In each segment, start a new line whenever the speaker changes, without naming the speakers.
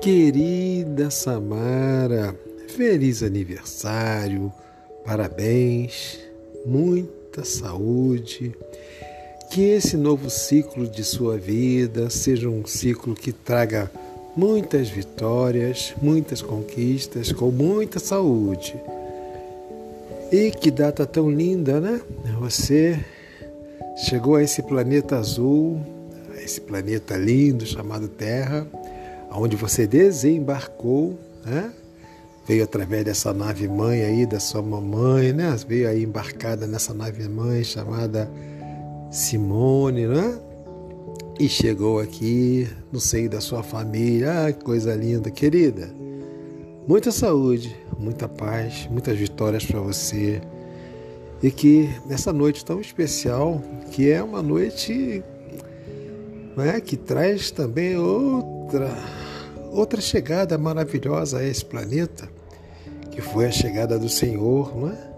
Querida Samara, feliz aniversário, parabéns, muita saúde. Que esse novo ciclo de sua vida seja um ciclo que traga muitas vitórias, muitas conquistas, com muita saúde. E que data tão linda, né? Você chegou a esse planeta azul, a esse planeta lindo chamado Terra onde você desembarcou, né? veio através dessa nave mãe aí da sua mamãe, né? Veio aí embarcada nessa nave mãe chamada Simone, né? E chegou aqui no seio da sua família. Ah, que coisa linda, querida. Muita saúde, muita paz, muitas vitórias para você. E que nessa noite tão especial, que é uma noite né, que traz também outra outra chegada maravilhosa a esse planeta, que foi a chegada do Senhor, não é?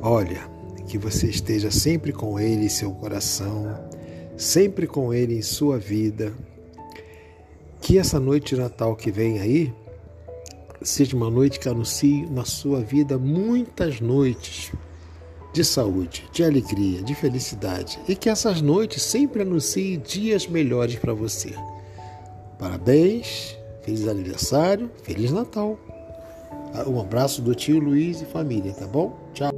Olha, que você esteja sempre com Ele em seu coração, sempre com Ele em sua vida. Que essa noite de Natal que vem aí seja uma noite que anuncie na sua vida muitas noites de saúde, de alegria, de felicidade e que essas noites sempre anunciem dias melhores para você. Parabéns Feliz aniversário, Feliz Natal. Um abraço do tio Luiz e família, tá bom? Tchau.